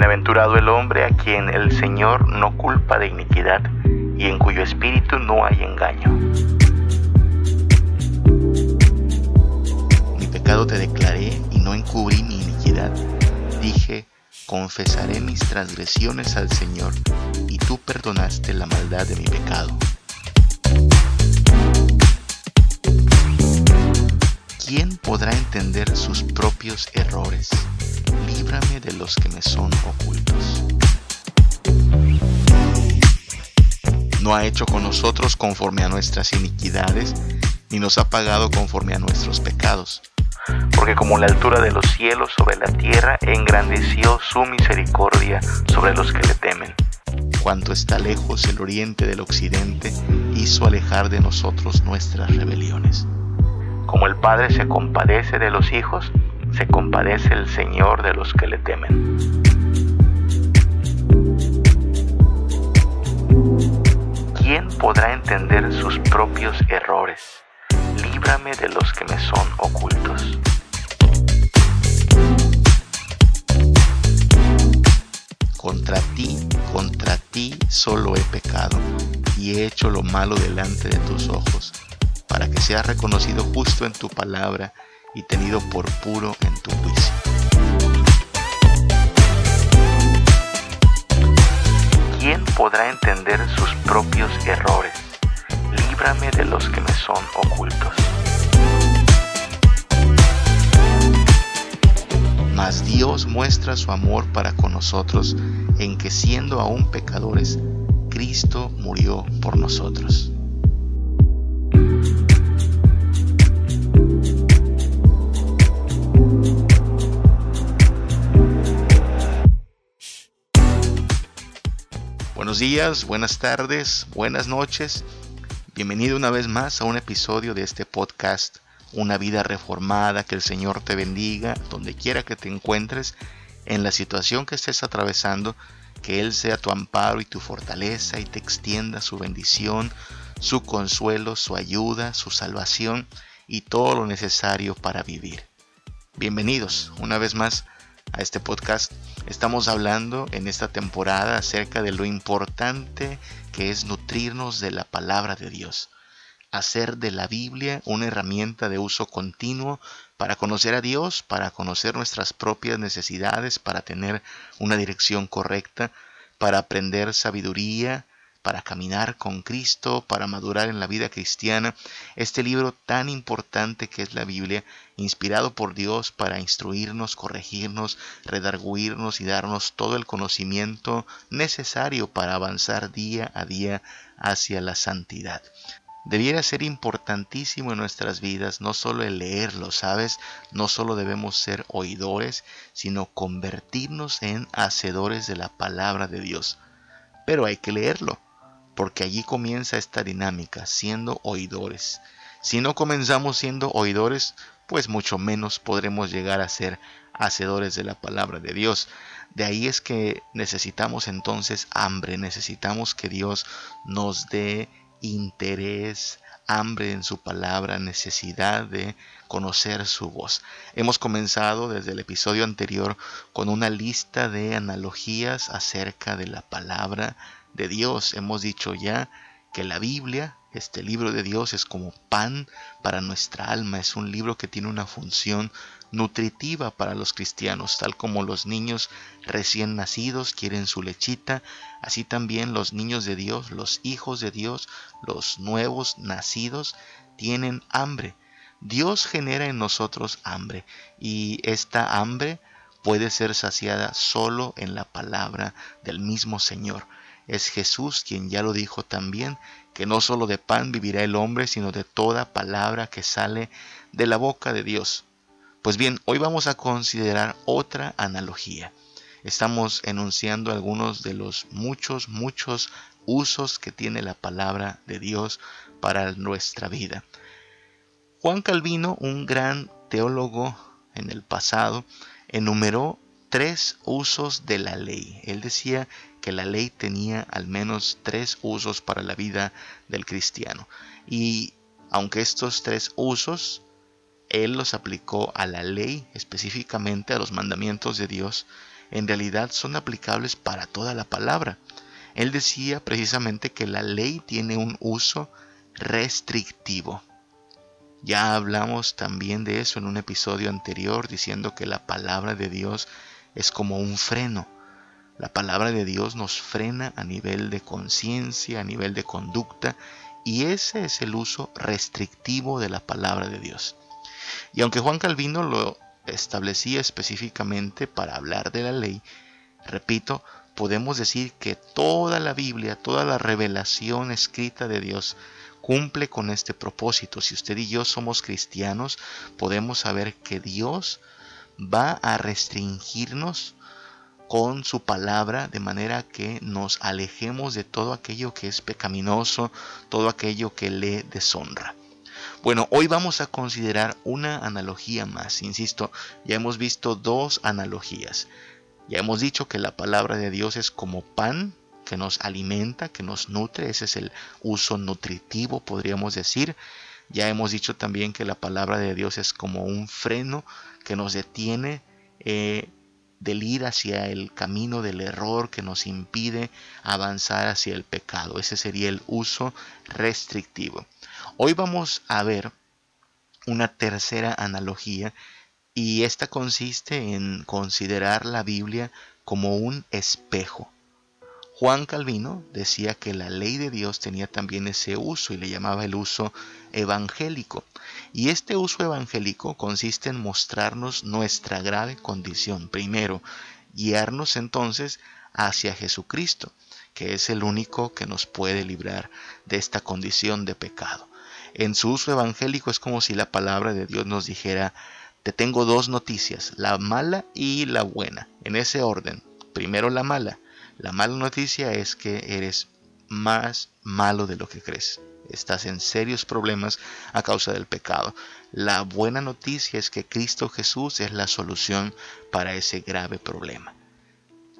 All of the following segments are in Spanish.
Bienaventurado el hombre a quien el Señor no culpa de iniquidad y en cuyo espíritu no hay engaño. Mi pecado te declaré y no encubrí mi iniquidad. Dije, confesaré mis transgresiones al Señor y tú perdonaste la maldad de mi pecado. ¿Quién podrá entender sus propios errores? Líbrame de los que me son ocultos. No ha hecho con nosotros conforme a nuestras iniquidades, ni nos ha pagado conforme a nuestros pecados. Porque como la altura de los cielos sobre la tierra, engrandeció su misericordia sobre los que le temen. Cuanto está lejos el oriente del occidente, hizo alejar de nosotros nuestras rebeliones. Como el Padre se compadece de los hijos, se compadece el Señor de los que le temen. ¿Quién podrá entender sus propios errores? Líbrame de los que me son ocultos. Contra ti, contra ti solo he pecado y he hecho lo malo delante de tus ojos para que seas reconocido justo en tu palabra y tenido por puro en tu juicio. ¿Quién podrá entender sus propios errores? Líbrame de los que me son ocultos. Mas Dios muestra su amor para con nosotros en que siendo aún pecadores, Cristo murió por nosotros. Buenos días, buenas tardes, buenas noches. Bienvenido una vez más a un episodio de este podcast, Una vida reformada. Que el Señor te bendiga donde quiera que te encuentres, en la situación que estés atravesando. Que Él sea tu amparo y tu fortaleza y te extienda su bendición, su consuelo, su ayuda, su salvación y todo lo necesario para vivir. Bienvenidos una vez más a este podcast. Estamos hablando en esta temporada acerca de lo importante que es nutrirnos de la palabra de Dios. Hacer de la Biblia una herramienta de uso continuo para conocer a Dios, para conocer nuestras propias necesidades, para tener una dirección correcta, para aprender sabiduría, para caminar con Cristo, para madurar en la vida cristiana, este libro tan importante que es la Biblia, inspirado por Dios para instruirnos, corregirnos, redarguirnos y darnos todo el conocimiento necesario para avanzar día a día hacia la santidad. Debiera ser importantísimo en nuestras vidas no solo el leerlo, ¿sabes? No solo debemos ser oidores, sino convertirnos en hacedores de la palabra de Dios. Pero hay que leerlo porque allí comienza esta dinámica, siendo oidores. Si no comenzamos siendo oidores, pues mucho menos podremos llegar a ser hacedores de la palabra de Dios. De ahí es que necesitamos entonces hambre, necesitamos que Dios nos dé interés, hambre en su palabra, necesidad de conocer su voz. Hemos comenzado desde el episodio anterior con una lista de analogías acerca de la palabra de Dios. Hemos dicho ya que la Biblia, este libro de Dios, es como pan para nuestra alma, es un libro que tiene una función nutritiva para los cristianos, tal como los niños recién nacidos quieren su lechita, así también los niños de Dios, los hijos de Dios, los nuevos nacidos, tienen hambre. Dios genera en nosotros hambre y esta hambre puede ser saciada solo en la palabra del mismo Señor. Es Jesús quien ya lo dijo también, que no solo de pan vivirá el hombre, sino de toda palabra que sale de la boca de Dios. Pues bien, hoy vamos a considerar otra analogía. Estamos enunciando algunos de los muchos, muchos usos que tiene la palabra de Dios para nuestra vida. Juan Calvino, un gran teólogo en el pasado, enumeró tres usos de la ley. Él decía que la ley tenía al menos tres usos para la vida del cristiano. Y aunque estos tres usos, él los aplicó a la ley, específicamente a los mandamientos de Dios, en realidad son aplicables para toda la palabra. Él decía precisamente que la ley tiene un uso restrictivo. Ya hablamos también de eso en un episodio anterior diciendo que la palabra de Dios es como un freno. La palabra de Dios nos frena a nivel de conciencia, a nivel de conducta, y ese es el uso restrictivo de la palabra de Dios. Y aunque Juan Calvino lo establecía específicamente para hablar de la ley, repito, podemos decir que toda la Biblia, toda la revelación escrita de Dios cumple con este propósito. Si usted y yo somos cristianos, podemos saber que Dios va a restringirnos con su palabra de manera que nos alejemos de todo aquello que es pecaminoso, todo aquello que le deshonra. Bueno, hoy vamos a considerar una analogía más. Insisto, ya hemos visto dos analogías. Ya hemos dicho que la palabra de Dios es como pan que nos alimenta, que nos nutre. Ese es el uso nutritivo, podríamos decir. Ya hemos dicho también que la palabra de Dios es como un freno que nos detiene eh, del ir hacia el camino del error que nos impide avanzar hacia el pecado. Ese sería el uso restrictivo. Hoy vamos a ver una tercera analogía y esta consiste en considerar la Biblia como un espejo. Juan Calvino decía que la ley de Dios tenía también ese uso y le llamaba el uso evangélico. Y este uso evangélico consiste en mostrarnos nuestra grave condición. Primero, guiarnos entonces hacia Jesucristo, que es el único que nos puede librar de esta condición de pecado. En su uso evangélico es como si la palabra de Dios nos dijera, te tengo dos noticias, la mala y la buena, en ese orden. Primero la mala la mala noticia es que eres más malo de lo que crees. Estás en serios problemas a causa del pecado. La buena noticia es que Cristo Jesús es la solución para ese grave problema.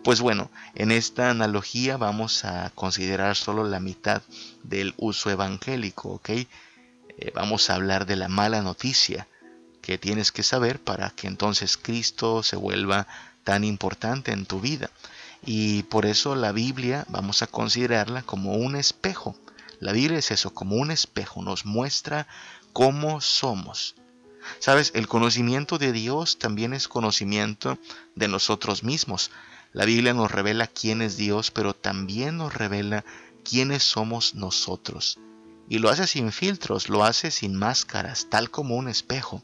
Pues bueno, en esta analogía vamos a considerar solo la mitad del uso evangélico, ¿ok? Eh, vamos a hablar de la mala noticia que tienes que saber para que entonces Cristo se vuelva tan importante en tu vida. Y por eso la Biblia vamos a considerarla como un espejo. La Biblia es eso, como un espejo, nos muestra cómo somos. Sabes, el conocimiento de Dios también es conocimiento de nosotros mismos. La Biblia nos revela quién es Dios, pero también nos revela quiénes somos nosotros. Y lo hace sin filtros, lo hace sin máscaras, tal como un espejo.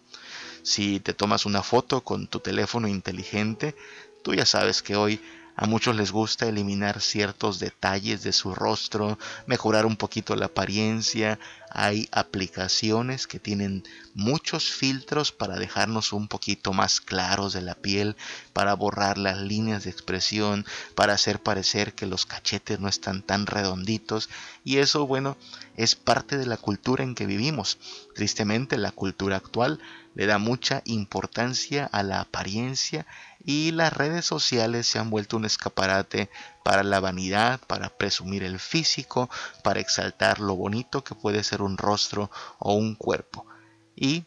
Si te tomas una foto con tu teléfono inteligente, tú ya sabes que hoy a muchos les gusta eliminar ciertos detalles de su rostro, mejorar un poquito la apariencia. Hay aplicaciones que tienen muchos filtros para dejarnos un poquito más claros de la piel, para borrar las líneas de expresión, para hacer parecer que los cachetes no están tan redonditos. Y eso, bueno, es parte de la cultura en que vivimos. Tristemente, la cultura actual le da mucha importancia a la apariencia y las redes sociales se han vuelto un escaparate para la vanidad, para presumir el físico, para exaltar lo bonito que puede ser un rostro o un cuerpo. Y,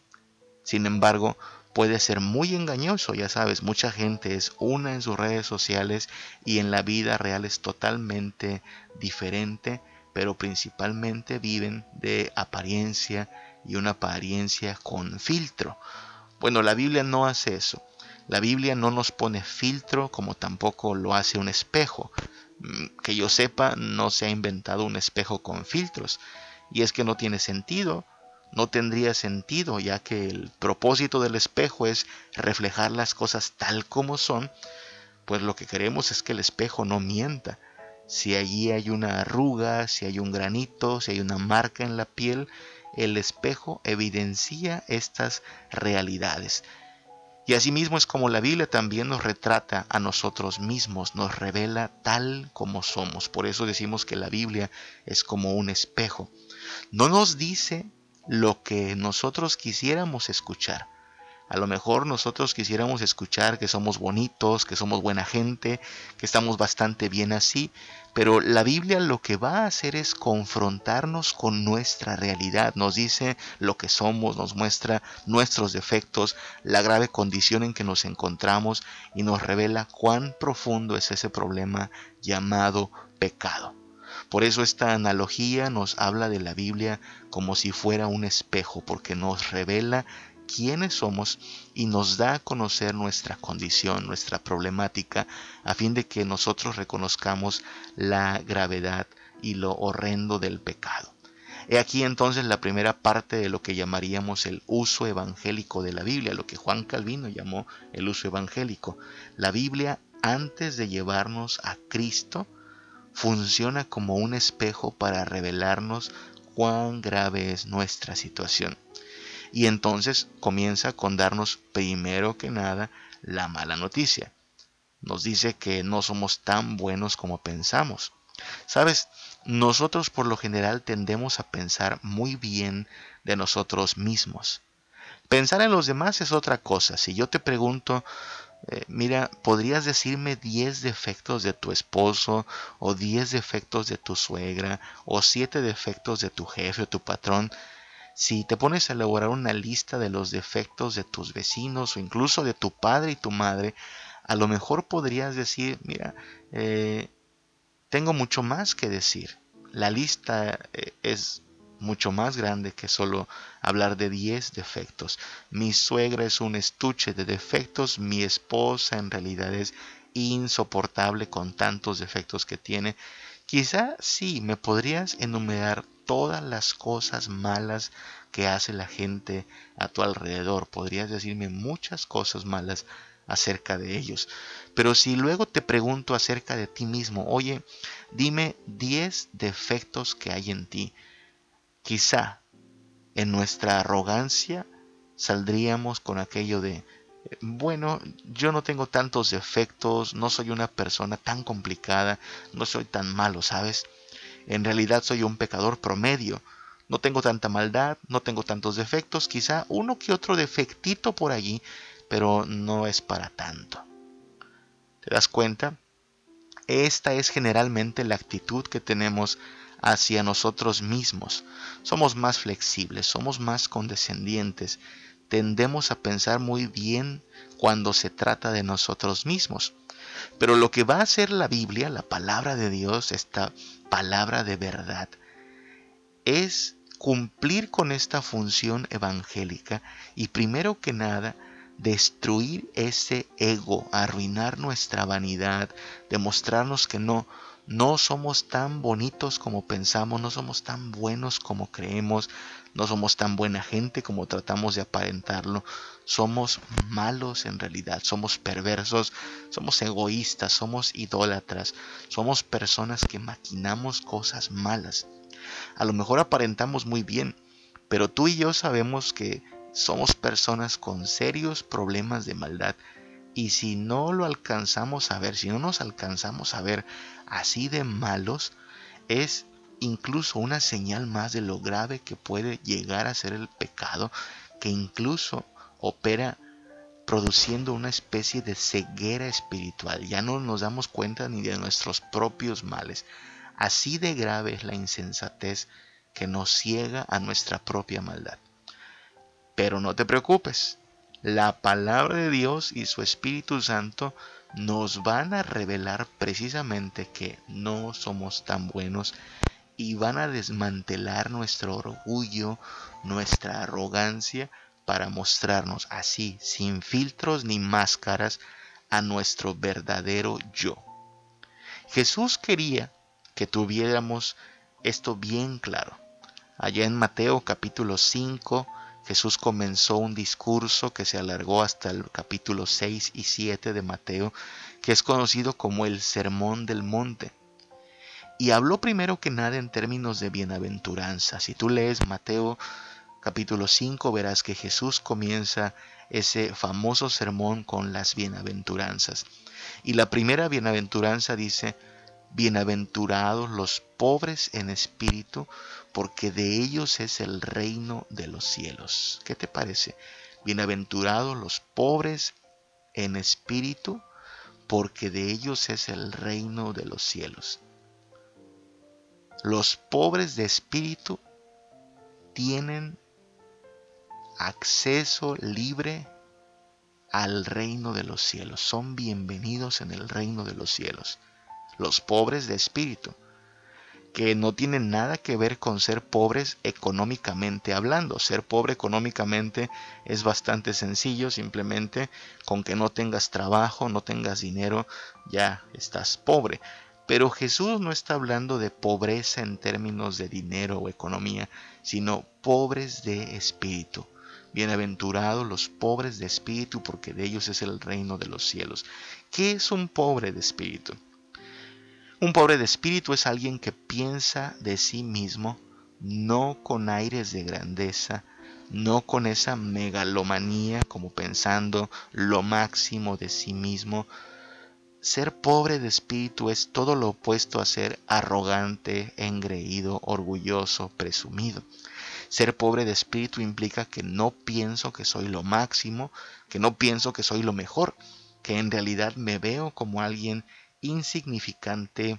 sin embargo, puede ser muy engañoso, ya sabes, mucha gente es una en sus redes sociales y en la vida real es totalmente diferente, pero principalmente viven de apariencia y una apariencia con filtro. Bueno, la Biblia no hace eso. La Biblia no nos pone filtro como tampoco lo hace un espejo. Mm, que yo sepa, no se ha inventado un espejo con filtros. Y es que no tiene sentido. No tendría sentido, ya que el propósito del espejo es reflejar las cosas tal como son. Pues lo que queremos es que el espejo no mienta. Si allí hay una arruga, si hay un granito, si hay una marca en la piel, el espejo evidencia estas realidades. Y asimismo es como la Biblia también nos retrata a nosotros mismos, nos revela tal como somos. Por eso decimos que la Biblia es como un espejo. No nos dice lo que nosotros quisiéramos escuchar. A lo mejor nosotros quisiéramos escuchar que somos bonitos, que somos buena gente, que estamos bastante bien así, pero la Biblia lo que va a hacer es confrontarnos con nuestra realidad. Nos dice lo que somos, nos muestra nuestros defectos, la grave condición en que nos encontramos y nos revela cuán profundo es ese problema llamado pecado. Por eso esta analogía nos habla de la Biblia como si fuera un espejo, porque nos revela quiénes somos y nos da a conocer nuestra condición, nuestra problemática, a fin de que nosotros reconozcamos la gravedad y lo horrendo del pecado. He aquí entonces la primera parte de lo que llamaríamos el uso evangélico de la Biblia, lo que Juan Calvino llamó el uso evangélico. La Biblia, antes de llevarnos a Cristo, funciona como un espejo para revelarnos cuán grave es nuestra situación. Y entonces comienza con darnos primero que nada la mala noticia. Nos dice que no somos tan buenos como pensamos. Sabes, nosotros por lo general tendemos a pensar muy bien de nosotros mismos. Pensar en los demás es otra cosa. Si yo te pregunto, eh, mira, ¿podrías decirme 10 defectos de tu esposo o 10 defectos de tu suegra o 7 defectos de tu jefe o tu patrón? Si te pones a elaborar una lista de los defectos de tus vecinos o incluso de tu padre y tu madre, a lo mejor podrías decir, mira, eh, tengo mucho más que decir. La lista eh, es mucho más grande que solo hablar de 10 defectos. Mi suegra es un estuche de defectos, mi esposa en realidad es insoportable con tantos defectos que tiene. Quizá sí, me podrías enumerar todas las cosas malas que hace la gente a tu alrededor. Podrías decirme muchas cosas malas acerca de ellos. Pero si luego te pregunto acerca de ti mismo, oye, dime 10 defectos que hay en ti. Quizá en nuestra arrogancia saldríamos con aquello de, bueno, yo no tengo tantos defectos, no soy una persona tan complicada, no soy tan malo, ¿sabes? En realidad soy un pecador promedio. No tengo tanta maldad, no tengo tantos defectos, quizá uno que otro defectito por allí, pero no es para tanto. ¿Te das cuenta? Esta es generalmente la actitud que tenemos hacia nosotros mismos. Somos más flexibles, somos más condescendientes, tendemos a pensar muy bien cuando se trata de nosotros mismos. Pero lo que va a hacer la Biblia, la palabra de Dios, esta palabra de verdad, es cumplir con esta función evangélica y primero que nada destruir ese ego, arruinar nuestra vanidad, demostrarnos que no, no somos tan bonitos como pensamos, no somos tan buenos como creemos, no somos tan buena gente como tratamos de aparentarlo. Somos malos en realidad, somos perversos, somos egoístas, somos idólatras, somos personas que maquinamos cosas malas. A lo mejor aparentamos muy bien, pero tú y yo sabemos que somos personas con serios problemas de maldad. Y si no lo alcanzamos a ver, si no nos alcanzamos a ver así de malos, es incluso una señal más de lo grave que puede llegar a ser el pecado, que incluso opera produciendo una especie de ceguera espiritual. Ya no nos damos cuenta ni de nuestros propios males. Así de grave es la insensatez que nos ciega a nuestra propia maldad. Pero no te preocupes, la palabra de Dios y su Espíritu Santo nos van a revelar precisamente que no somos tan buenos y van a desmantelar nuestro orgullo, nuestra arrogancia, para mostrarnos así, sin filtros ni máscaras, a nuestro verdadero yo. Jesús quería que tuviéramos esto bien claro. Allá en Mateo capítulo 5, Jesús comenzó un discurso que se alargó hasta el capítulo 6 y 7 de Mateo, que es conocido como el Sermón del Monte. Y habló primero que nada en términos de bienaventuranza. Si tú lees Mateo capítulo 5 verás que Jesús comienza ese famoso sermón con las bienaventuranzas. Y la primera bienaventuranza dice, bienaventurados los pobres en espíritu, porque de ellos es el reino de los cielos. ¿Qué te parece? Bienaventurados los pobres en espíritu, porque de ellos es el reino de los cielos. Los pobres de espíritu tienen acceso libre al reino de los cielos. Son bienvenidos en el reino de los cielos. Los pobres de espíritu que no tienen nada que ver con ser pobres económicamente hablando. Ser pobre económicamente es bastante sencillo, simplemente con que no tengas trabajo, no tengas dinero, ya estás pobre. Pero Jesús no está hablando de pobreza en términos de dinero o economía, sino pobres de espíritu. Bienaventurados los pobres de espíritu, porque de ellos es el reino de los cielos. ¿Qué es un pobre de espíritu? Un pobre de espíritu es alguien que piensa de sí mismo, no con aires de grandeza, no con esa megalomanía como pensando lo máximo de sí mismo. Ser pobre de espíritu es todo lo opuesto a ser arrogante, engreído, orgulloso, presumido. Ser pobre de espíritu implica que no pienso que soy lo máximo, que no pienso que soy lo mejor, que en realidad me veo como alguien insignificante,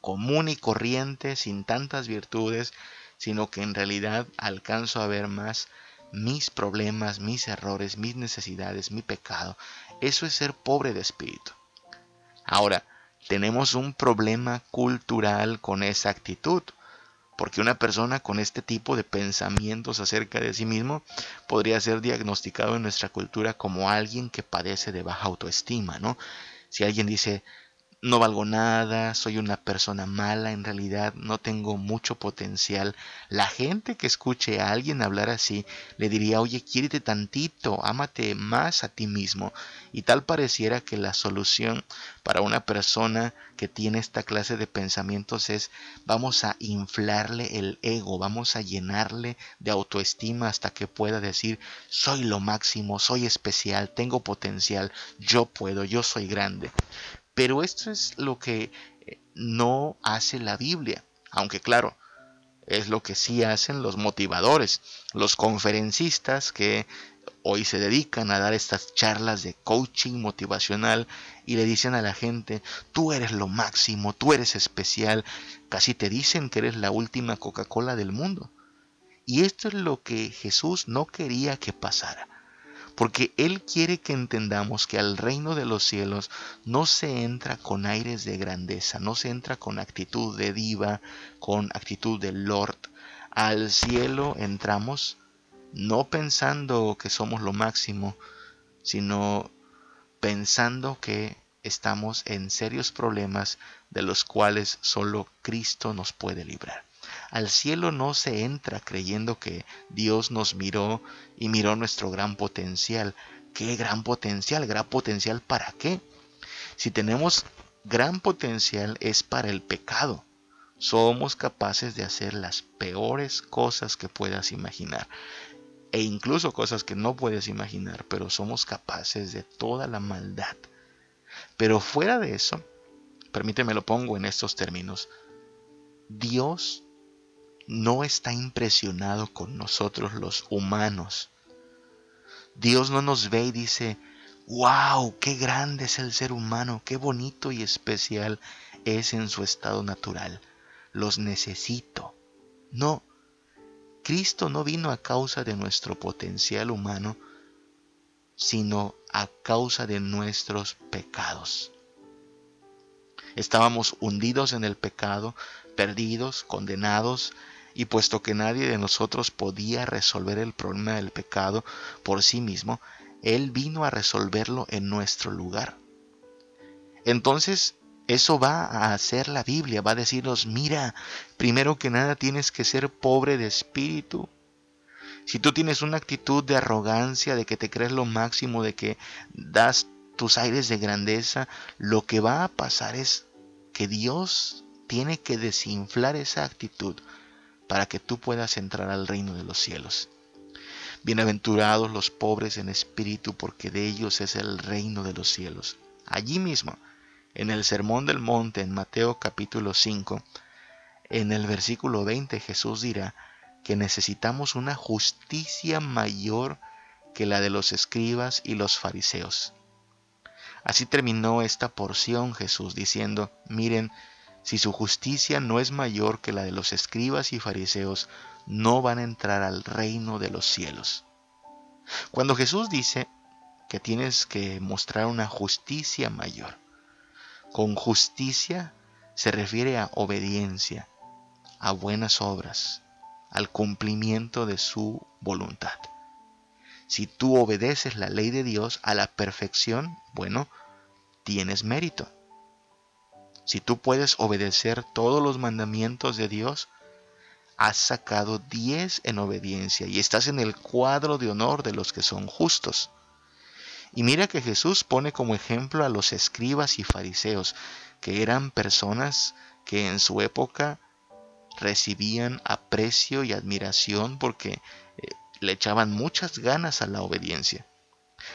común y corriente, sin tantas virtudes, sino que en realidad alcanzo a ver más mis problemas, mis errores, mis necesidades, mi pecado. Eso es ser pobre de espíritu. Ahora, tenemos un problema cultural con esa actitud, porque una persona con este tipo de pensamientos acerca de sí mismo podría ser diagnosticado en nuestra cultura como alguien que padece de baja autoestima, ¿no? Si alguien dice, no valgo nada, soy una persona mala, en realidad no tengo mucho potencial. La gente que escuche a alguien hablar así le diría, oye, quiérete tantito, ámate más a ti mismo. Y tal pareciera que la solución para una persona que tiene esta clase de pensamientos es vamos a inflarle el ego, vamos a llenarle de autoestima hasta que pueda decir, soy lo máximo, soy especial, tengo potencial, yo puedo, yo soy grande. Pero esto es lo que eh, no hace la Biblia, aunque claro, es lo que sí hacen los motivadores, los conferencistas que hoy se dedican a dar estas charlas de coaching motivacional y le dicen a la gente, tú eres lo máximo, tú eres especial, casi te dicen que eres la última Coca-Cola del mundo. Y esto es lo que Jesús no quería que pasara porque Él quiere que entendamos que al reino de los cielos no se entra con aires de grandeza, no se entra con actitud de diva, con actitud de lord. Al cielo entramos no pensando que somos lo máximo, sino pensando que estamos en serios problemas de los cuales solo Cristo nos puede librar. Al cielo no se entra creyendo que Dios nos miró y miró nuestro gran potencial. ¿Qué gran potencial? ¿Gran potencial para qué? Si tenemos gran potencial es para el pecado. Somos capaces de hacer las peores cosas que puedas imaginar. E incluso cosas que no puedes imaginar, pero somos capaces de toda la maldad. Pero fuera de eso, permíteme lo pongo en estos términos, Dios no está impresionado con nosotros los humanos. Dios no nos ve y dice, wow, qué grande es el ser humano, qué bonito y especial es en su estado natural. Los necesito. No, Cristo no vino a causa de nuestro potencial humano, sino a causa de nuestros pecados. Estábamos hundidos en el pecado, perdidos, condenados, y puesto que nadie de nosotros podía resolver el problema del pecado por sí mismo, Él vino a resolverlo en nuestro lugar. Entonces, eso va a hacer la Biblia, va a decirnos, mira, primero que nada tienes que ser pobre de espíritu. Si tú tienes una actitud de arrogancia, de que te crees lo máximo, de que das tus aires de grandeza, lo que va a pasar es que Dios tiene que desinflar esa actitud para que tú puedas entrar al reino de los cielos. Bienaventurados los pobres en espíritu, porque de ellos es el reino de los cielos. Allí mismo, en el Sermón del Monte, en Mateo capítulo 5, en el versículo 20 Jesús dirá que necesitamos una justicia mayor que la de los escribas y los fariseos. Así terminó esta porción Jesús diciendo, miren, si su justicia no es mayor que la de los escribas y fariseos, no van a entrar al reino de los cielos. Cuando Jesús dice que tienes que mostrar una justicia mayor, con justicia se refiere a obediencia, a buenas obras, al cumplimiento de su voluntad. Si tú obedeces la ley de Dios a la perfección, bueno, tienes mérito. Si tú puedes obedecer todos los mandamientos de Dios, has sacado 10 en obediencia y estás en el cuadro de honor de los que son justos. Y mira que Jesús pone como ejemplo a los escribas y fariseos, que eran personas que en su época recibían aprecio y admiración porque eh, le echaban muchas ganas a la obediencia.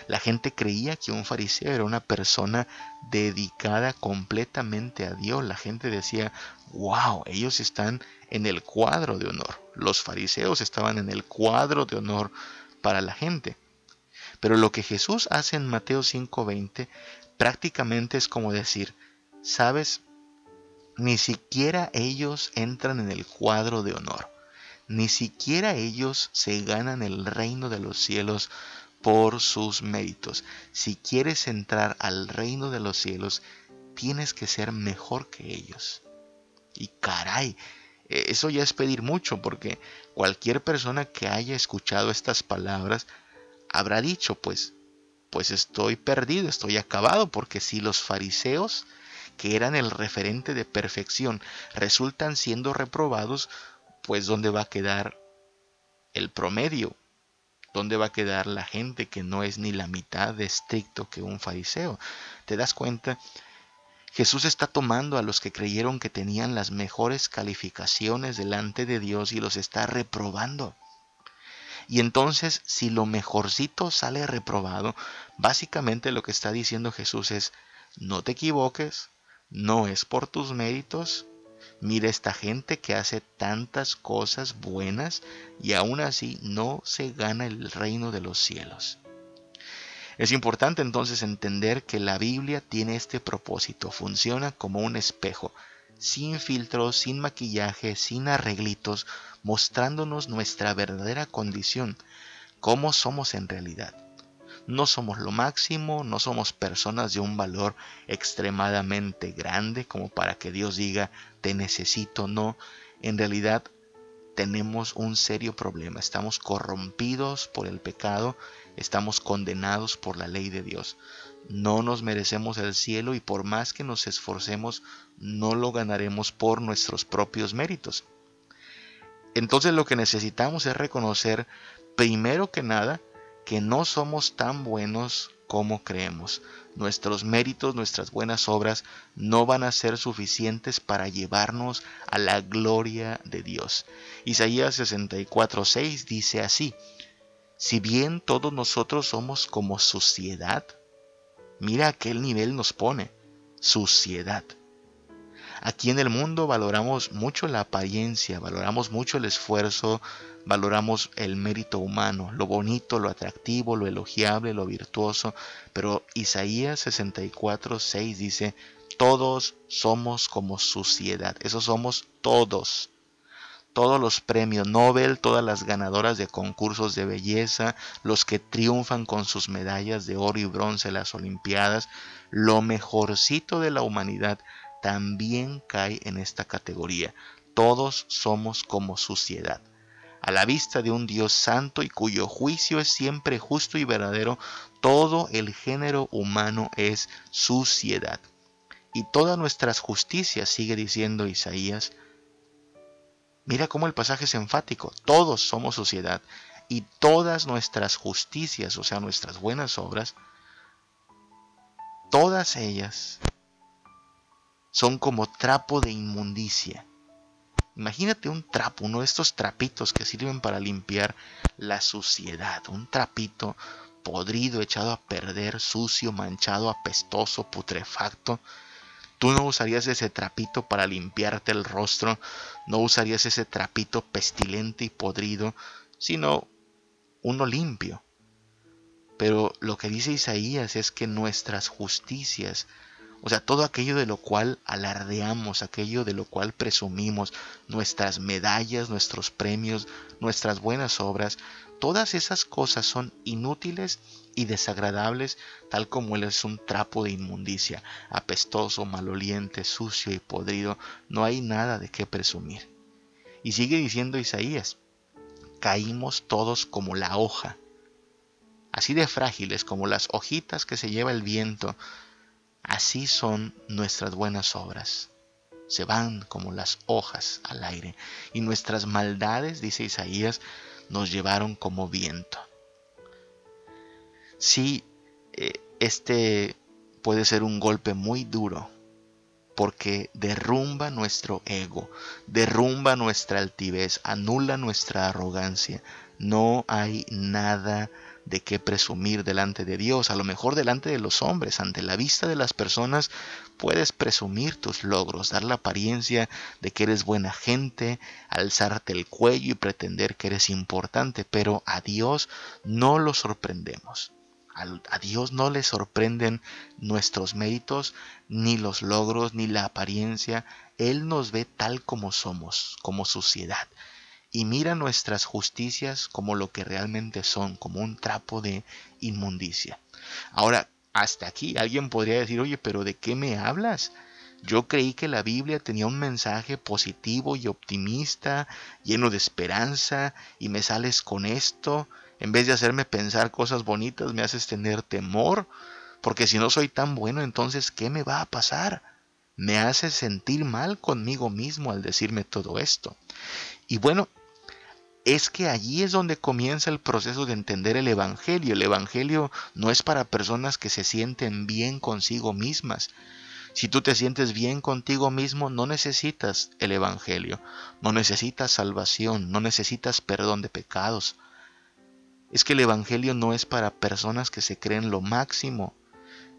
La gente creía que un fariseo era una persona dedicada completamente a Dios. La gente decía, wow, ellos están en el cuadro de honor. Los fariseos estaban en el cuadro de honor para la gente. Pero lo que Jesús hace en Mateo 5:20 prácticamente es como decir, sabes, ni siquiera ellos entran en el cuadro de honor. Ni siquiera ellos se ganan el reino de los cielos por sus méritos. Si quieres entrar al reino de los cielos, tienes que ser mejor que ellos. Y caray, e, eso ya es pedir mucho porque cualquier persona que haya escuchado estas palabras habrá dicho, pues, pues estoy perdido, estoy acabado, porque si los fariseos que eran el referente de perfección, resultan siendo reprobados, pues ¿dónde va a quedar el promedio? ¿Dónde va a quedar la gente que no es ni la mitad de estricto que un fariseo? ¿Te das cuenta? Jesús está tomando a los que creyeron que tenían las mejores calificaciones delante de Dios y los está reprobando. Y entonces, si lo mejorcito sale reprobado, básicamente lo que está diciendo Jesús es, no te equivoques, no es por tus méritos. Mira esta gente que hace tantas cosas buenas y aún así no se gana el reino de los cielos. Es importante entonces entender que la Biblia tiene este propósito, funciona como un espejo, sin filtros, sin maquillaje, sin arreglitos, mostrándonos nuestra verdadera condición, cómo somos en realidad no somos lo máximo, no somos personas de un valor extremadamente grande como para que Dios diga te necesito, no, en realidad tenemos un serio problema, estamos corrompidos por el pecado, estamos condenados por la ley de Dios. No nos merecemos el cielo y por más que nos esforcemos, no lo ganaremos por nuestros propios méritos. Entonces lo que necesitamos es reconocer, primero que nada, que no somos tan buenos como creemos. Nuestros méritos, nuestras buenas obras no van a ser suficientes para llevarnos a la gloria de Dios. Isaías 64:6 dice así: Si bien todos nosotros somos como suciedad, mira a qué nivel nos pone, suciedad. Aquí en el mundo valoramos mucho la apariencia, valoramos mucho el esfuerzo, valoramos el mérito humano, lo bonito, lo atractivo, lo elogiable, lo virtuoso, pero Isaías 64, 6 dice, todos somos como suciedad, esos somos todos. Todos los premios Nobel, todas las ganadoras de concursos de belleza, los que triunfan con sus medallas de oro y bronce en las Olimpiadas, lo mejorcito de la humanidad también cae en esta categoría. Todos somos como suciedad. A la vista de un Dios santo y cuyo juicio es siempre justo y verdadero, todo el género humano es suciedad. Y todas nuestras justicias, sigue diciendo Isaías, mira cómo el pasaje es enfático, todos somos suciedad y todas nuestras justicias, o sea, nuestras buenas obras, todas ellas son como trapo de inmundicia. Imagínate un trapo, uno de estos trapitos que sirven para limpiar la suciedad, un trapito podrido, echado a perder, sucio, manchado, apestoso, putrefacto. Tú no usarías ese trapito para limpiarte el rostro, no usarías ese trapito pestilente y podrido, sino uno limpio. Pero lo que dice Isaías es que nuestras justicias, o sea, todo aquello de lo cual alardeamos, aquello de lo cual presumimos, nuestras medallas, nuestros premios, nuestras buenas obras, todas esas cosas son inútiles y desagradables, tal como él es un trapo de inmundicia, apestoso, maloliente, sucio y podrido, no hay nada de qué presumir. Y sigue diciendo Isaías, caímos todos como la hoja, así de frágiles como las hojitas que se lleva el viento, Así son nuestras buenas obras. Se van como las hojas al aire. Y nuestras maldades, dice Isaías, nos llevaron como viento. Sí, eh, este puede ser un golpe muy duro porque derrumba nuestro ego, derrumba nuestra altivez, anula nuestra arrogancia. No hay nada de qué presumir delante de Dios, a lo mejor delante de los hombres, ante la vista de las personas, puedes presumir tus logros, dar la apariencia de que eres buena gente, alzarte el cuello y pretender que eres importante, pero a Dios no lo sorprendemos. A Dios no le sorprenden nuestros méritos, ni los logros, ni la apariencia. Él nos ve tal como somos, como sociedad y mira nuestras justicias como lo que realmente son, como un trapo de inmundicia. Ahora, hasta aquí alguien podría decir, oye, pero ¿de qué me hablas? Yo creí que la Biblia tenía un mensaje positivo y optimista, lleno de esperanza, y me sales con esto. En vez de hacerme pensar cosas bonitas, me haces tener temor, porque si no soy tan bueno, entonces, ¿qué me va a pasar? Me haces sentir mal conmigo mismo al decirme todo esto. Y bueno, es que allí es donde comienza el proceso de entender el Evangelio. El Evangelio no es para personas que se sienten bien consigo mismas. Si tú te sientes bien contigo mismo, no necesitas el Evangelio, no necesitas salvación, no necesitas perdón de pecados. Es que el Evangelio no es para personas que se creen lo máximo.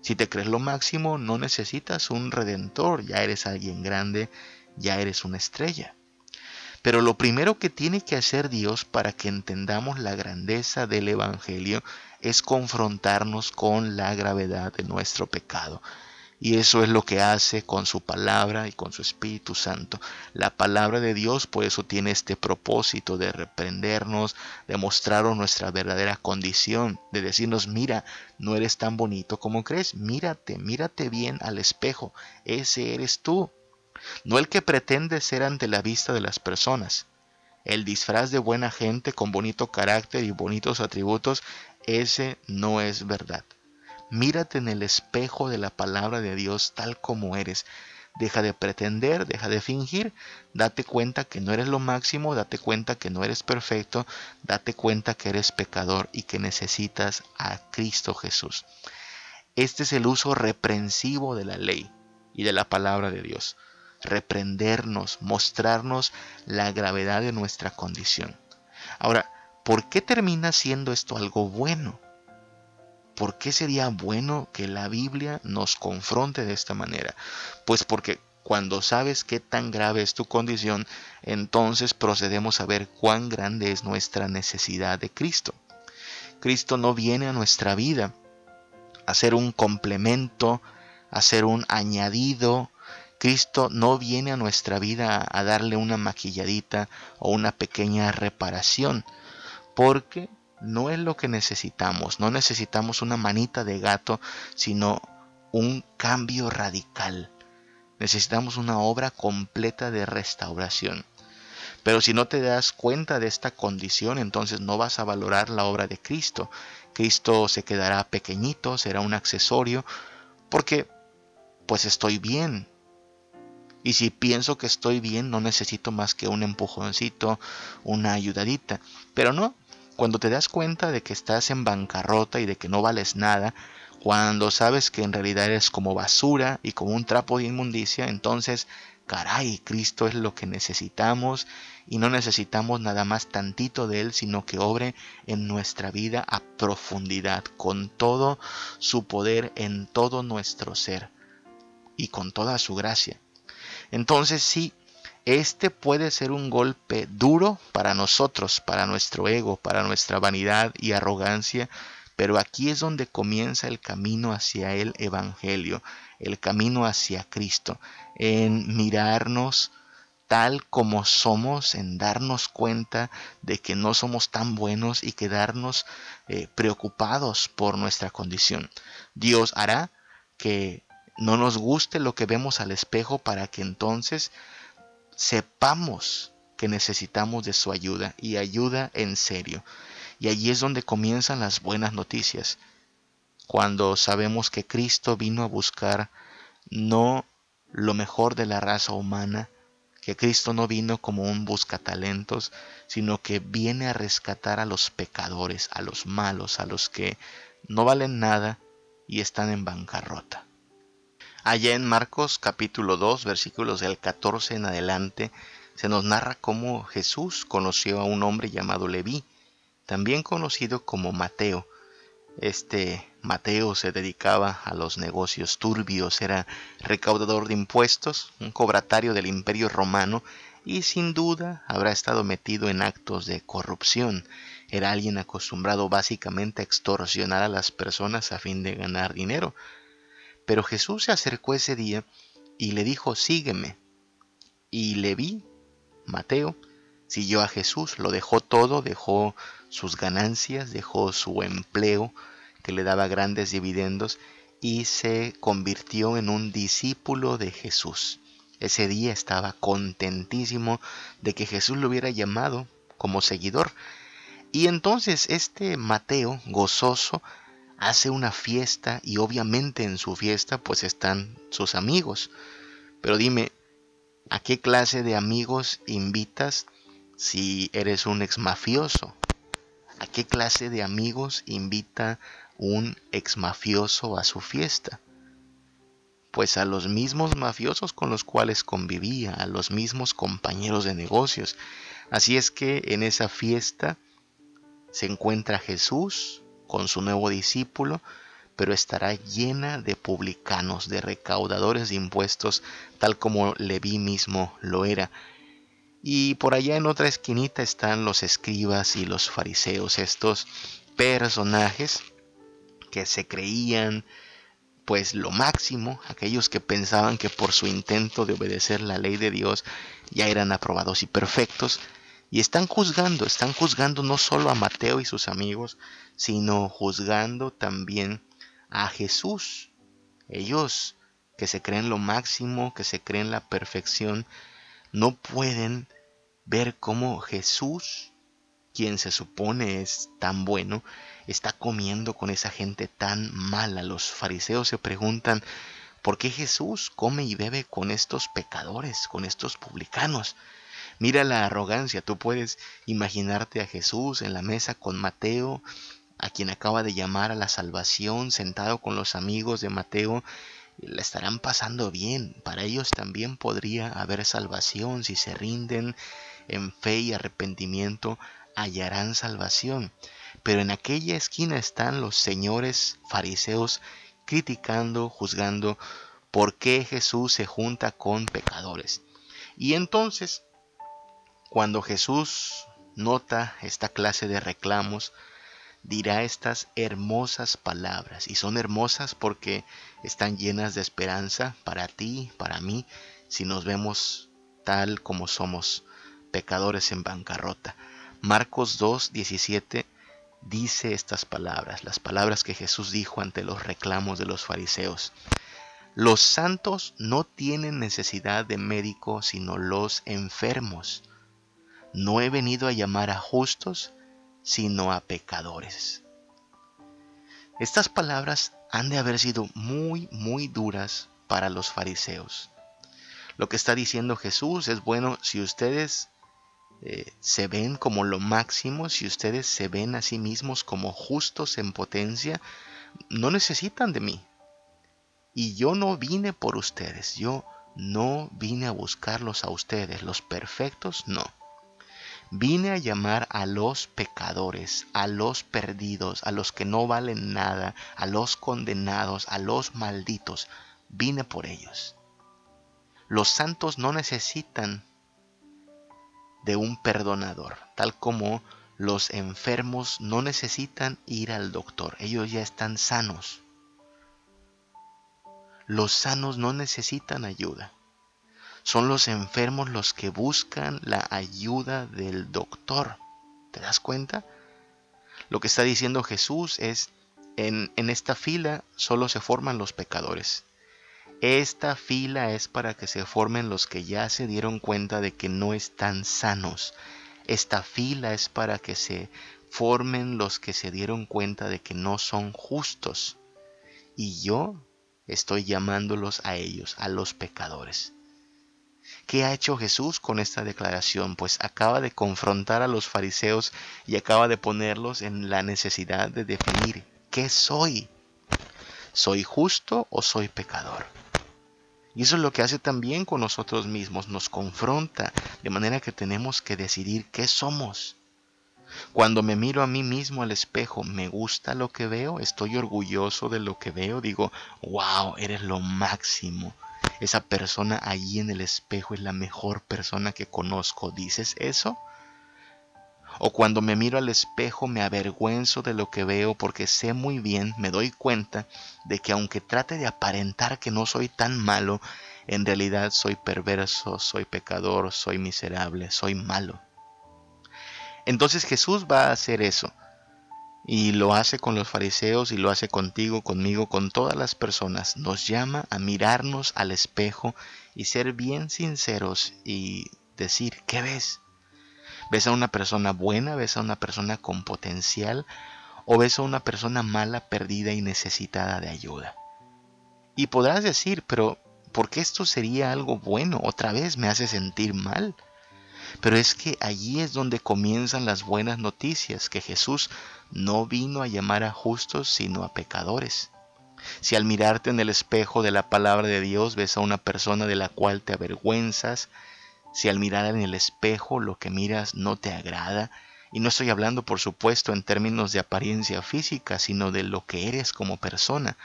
Si te crees lo máximo, no necesitas un redentor, ya eres alguien grande, ya eres una estrella. Pero lo primero que tiene que hacer Dios para que entendamos la grandeza del Evangelio es confrontarnos con la gravedad de nuestro pecado. Y eso es lo que hace con su palabra y con su Espíritu Santo. La palabra de Dios por eso tiene este propósito de reprendernos, de mostrarnos nuestra verdadera condición, de decirnos, mira, no eres tan bonito como crees, mírate, mírate bien al espejo, ese eres tú no el que pretende ser ante la vista de las personas. El disfraz de buena gente con bonito carácter y bonitos atributos, ese no es verdad. Mírate en el espejo de la palabra de Dios tal como eres. Deja de pretender, deja de fingir, date cuenta que no eres lo máximo, date cuenta que no eres perfecto, date cuenta que eres pecador y que necesitas a Cristo Jesús. Este es el uso reprensivo de la ley y de la palabra de Dios reprendernos, mostrarnos la gravedad de nuestra condición. Ahora, ¿por qué termina siendo esto algo bueno? ¿Por qué sería bueno que la Biblia nos confronte de esta manera? Pues porque cuando sabes qué tan grave es tu condición, entonces procedemos a ver cuán grande es nuestra necesidad de Cristo. Cristo no viene a nuestra vida a ser un complemento, a ser un añadido, Cristo no viene a nuestra vida a darle una maquilladita o una pequeña reparación, porque no es lo que necesitamos, no necesitamos una manita de gato, sino un cambio radical. Necesitamos una obra completa de restauración. Pero si no te das cuenta de esta condición, entonces no vas a valorar la obra de Cristo. Cristo se quedará pequeñito, será un accesorio, porque pues estoy bien, y si pienso que estoy bien, no necesito más que un empujoncito, una ayudadita. Pero no, cuando te das cuenta de que estás en bancarrota y de que no vales nada, cuando sabes que en realidad eres como basura y como un trapo de inmundicia, entonces, caray, Cristo es lo que necesitamos y no necesitamos nada más tantito de Él, sino que obre en nuestra vida a profundidad, con todo su poder en todo nuestro ser y con toda su gracia. Entonces sí, este puede ser un golpe duro para nosotros, para nuestro ego, para nuestra vanidad y arrogancia, Pero aquí es donde comienza el camino hacia el Evangelio, el camino hacia Cristo, en mirarnos tal como somos, en darnos cuenta de que no somos tan buenos y quedarnos eh, preocupados por nuestra condición. Dios hará que no nos guste lo que vemos al espejo para que entonces sepamos que necesitamos de su ayuda y ayuda en serio. Y allí es donde comienzan las buenas noticias, cuando sabemos que Cristo vino a buscar no lo mejor de la raza humana, que Cristo no vino como un buscatalentos, sino que viene a rescatar a los pecadores, a los malos, a los que no valen nada y están en bancarrota. Allá en Marcos capítulo 2 versículos del 14 en adelante se nos narra cómo Jesús conoció a un hombre llamado Leví, también conocido como Mateo. Este Mateo se dedicaba a los negocios turbios, era recaudador de impuestos, un cobratario del imperio romano y sin duda habrá estado metido en actos de corrupción. Era alguien acostumbrado básicamente a extorsionar a las personas a fin de ganar dinero. Pero Jesús se acercó ese día y le dijo, sígueme. Y Leví Mateo siguió a Jesús, lo dejó todo, dejó sus ganancias, dejó su empleo que le daba grandes dividendos y se convirtió en un discípulo de Jesús. Ese día estaba contentísimo de que Jesús lo hubiera llamado como seguidor. Y entonces este Mateo, gozoso, hace una fiesta y obviamente en su fiesta pues están sus amigos. Pero dime, ¿A qué clase de amigos invitas si eres un ex mafioso? ¿A qué clase de amigos invita un ex mafioso a su fiesta? Pues a los mismos mafiosos con los cuales convivía, a los mismos compañeros de negocios. Así es que en esa fiesta se encuentra Jesús con su nuevo discípulo, pero estará llena de publicanos, de recaudadores de impuestos, tal como Leví mismo lo era. Y por allá en otra esquinita están los escribas y los fariseos, estos personajes que se creían pues lo máximo, aquellos que pensaban que por su intento de obedecer la ley de Dios ya eran aprobados y perfectos, y están juzgando, están juzgando no solo a Mateo y sus amigos, sino juzgando también a Jesús. Ellos que se creen lo máximo, que se creen la perfección, no pueden ver cómo Jesús, quien se supone es tan bueno, está comiendo con esa gente tan mala. Los fariseos se preguntan, ¿por qué Jesús come y bebe con estos pecadores, con estos publicanos? Mira la arrogancia, tú puedes imaginarte a Jesús en la mesa con Mateo, a quien acaba de llamar a la salvación, sentado con los amigos de Mateo, la estarán pasando bien. Para ellos también podría haber salvación. Si se rinden en fe y arrepentimiento, hallarán salvación. Pero en aquella esquina están los señores fariseos criticando, juzgando por qué Jesús se junta con pecadores. Y entonces, cuando Jesús nota esta clase de reclamos, dirá estas hermosas palabras. Y son hermosas porque están llenas de esperanza para ti, para mí, si nos vemos tal como somos, pecadores en bancarrota. Marcos 2, 17 dice estas palabras, las palabras que Jesús dijo ante los reclamos de los fariseos. Los santos no tienen necesidad de médico sino los enfermos. No he venido a llamar a justos, sino a pecadores. Estas palabras han de haber sido muy, muy duras para los fariseos. Lo que está diciendo Jesús es, bueno, si ustedes eh, se ven como lo máximo, si ustedes se ven a sí mismos como justos en potencia, no necesitan de mí. Y yo no vine por ustedes, yo no vine a buscarlos a ustedes, los perfectos no. Vine a llamar a los pecadores, a los perdidos, a los que no valen nada, a los condenados, a los malditos. Vine por ellos. Los santos no necesitan de un perdonador, tal como los enfermos no necesitan ir al doctor, ellos ya están sanos. Los sanos no necesitan ayuda. Son los enfermos los que buscan la ayuda del doctor. ¿Te das cuenta? Lo que está diciendo Jesús es, en, en esta fila solo se forman los pecadores. Esta fila es para que se formen los que ya se dieron cuenta de que no están sanos. Esta fila es para que se formen los que se dieron cuenta de que no son justos. Y yo estoy llamándolos a ellos, a los pecadores. ¿Qué ha hecho Jesús con esta declaración? Pues acaba de confrontar a los fariseos y acaba de ponerlos en la necesidad de definir qué soy. ¿Soy justo o soy pecador? Y eso es lo que hace también con nosotros mismos, nos confronta, de manera que tenemos que decidir qué somos. Cuando me miro a mí mismo al espejo, ¿me gusta lo que veo? ¿Estoy orgulloso de lo que veo? Digo, wow, eres lo máximo. Esa persona allí en el espejo es la mejor persona que conozco. ¿Dices eso? O cuando me miro al espejo me avergüenzo de lo que veo porque sé muy bien, me doy cuenta de que aunque trate de aparentar que no soy tan malo, en realidad soy perverso, soy pecador, soy miserable, soy malo. Entonces Jesús va a hacer eso. Y lo hace con los fariseos y lo hace contigo, conmigo, con todas las personas. Nos llama a mirarnos al espejo y ser bien sinceros y decir, ¿qué ves? ¿Ves a una persona buena? ¿Ves a una persona con potencial? ¿O ves a una persona mala, perdida y necesitada de ayuda? Y podrás decir, pero ¿por qué esto sería algo bueno? Otra vez me hace sentir mal. Pero es que allí es donde comienzan las buenas noticias, que Jesús no vino a llamar a justos, sino a pecadores. Si al mirarte en el espejo de la palabra de Dios ves a una persona de la cual te avergüenzas, si al mirar en el espejo lo que miras no te agrada, y no estoy hablando por supuesto en términos de apariencia física, sino de lo que eres como persona,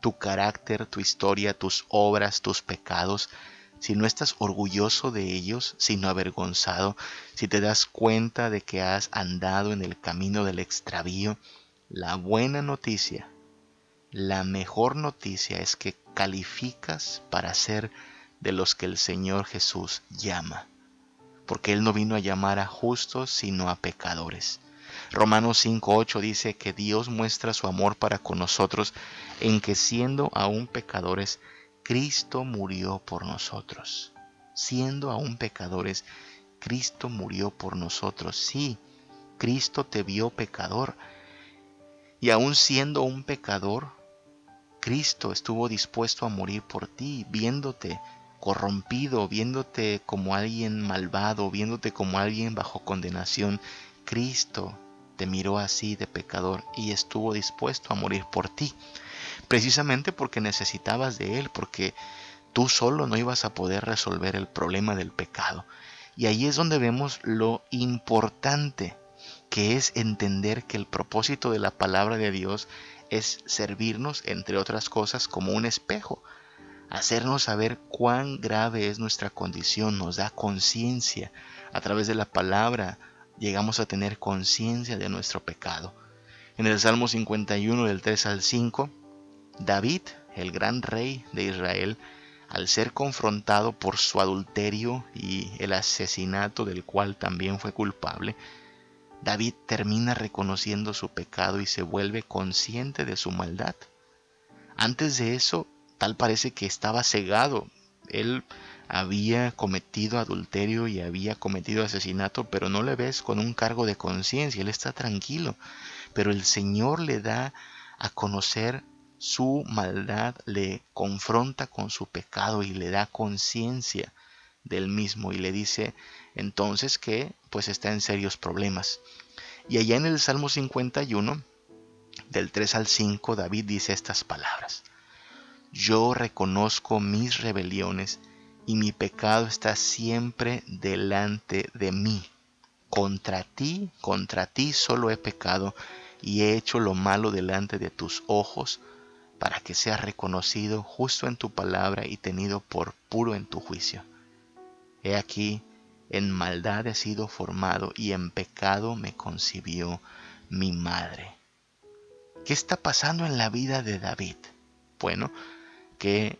tu carácter, tu historia, tus obras, tus pecados, si no estás orgulloso de ellos, sino avergonzado, si te das cuenta de que has andado en el camino del extravío, la buena noticia, la mejor noticia es que calificas para ser de los que el Señor Jesús llama, porque Él no vino a llamar a justos, sino a pecadores. Romanos 5.8 dice que Dios muestra su amor para con nosotros en que siendo aún pecadores, Cristo murió por nosotros. Siendo aún pecadores, Cristo murió por nosotros. Sí, Cristo te vio pecador. Y aún siendo un pecador, Cristo estuvo dispuesto a morir por ti, viéndote corrompido, viéndote como alguien malvado, viéndote como alguien bajo condenación, Cristo te miró así de pecador y estuvo dispuesto a morir por ti, precisamente porque necesitabas de Él, porque tú solo no ibas a poder resolver el problema del pecado. Y ahí es donde vemos lo importante que es entender que el propósito de la palabra de Dios es servirnos, entre otras cosas, como un espejo hacernos saber cuán grave es nuestra condición, nos da conciencia. A través de la palabra llegamos a tener conciencia de nuestro pecado. En el Salmo 51 del 3 al 5, David, el gran rey de Israel, al ser confrontado por su adulterio y el asesinato del cual también fue culpable, David termina reconociendo su pecado y se vuelve consciente de su maldad. Antes de eso, tal parece que estaba cegado. Él había cometido adulterio y había cometido asesinato, pero no le ves con un cargo de conciencia, él está tranquilo. Pero el Señor le da a conocer su maldad, le confronta con su pecado y le da conciencia del mismo y le dice entonces que pues está en serios problemas. Y allá en el Salmo 51, del 3 al 5, David dice estas palabras. Yo reconozco mis rebeliones y mi pecado está siempre delante de mí. Contra ti, contra ti solo he pecado y he hecho lo malo delante de tus ojos, para que seas reconocido justo en tu palabra y tenido por puro en tu juicio. He aquí, en maldad he sido formado y en pecado me concibió mi madre. ¿Qué está pasando en la vida de David? Bueno, que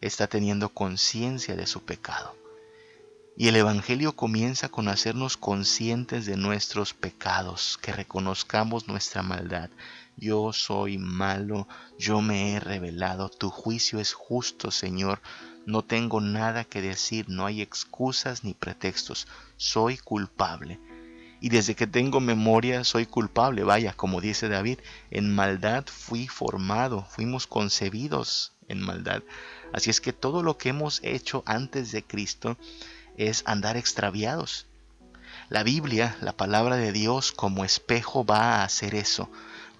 está teniendo conciencia de su pecado. Y el Evangelio comienza con hacernos conscientes de nuestros pecados, que reconozcamos nuestra maldad. Yo soy malo, yo me he revelado, tu juicio es justo, Señor. No tengo nada que decir, no hay excusas ni pretextos, soy culpable. Y desde que tengo memoria soy culpable, vaya, como dice David, en maldad fui formado, fuimos concebidos en maldad. Así es que todo lo que hemos hecho antes de Cristo es andar extraviados. La Biblia, la palabra de Dios como espejo va a hacer eso,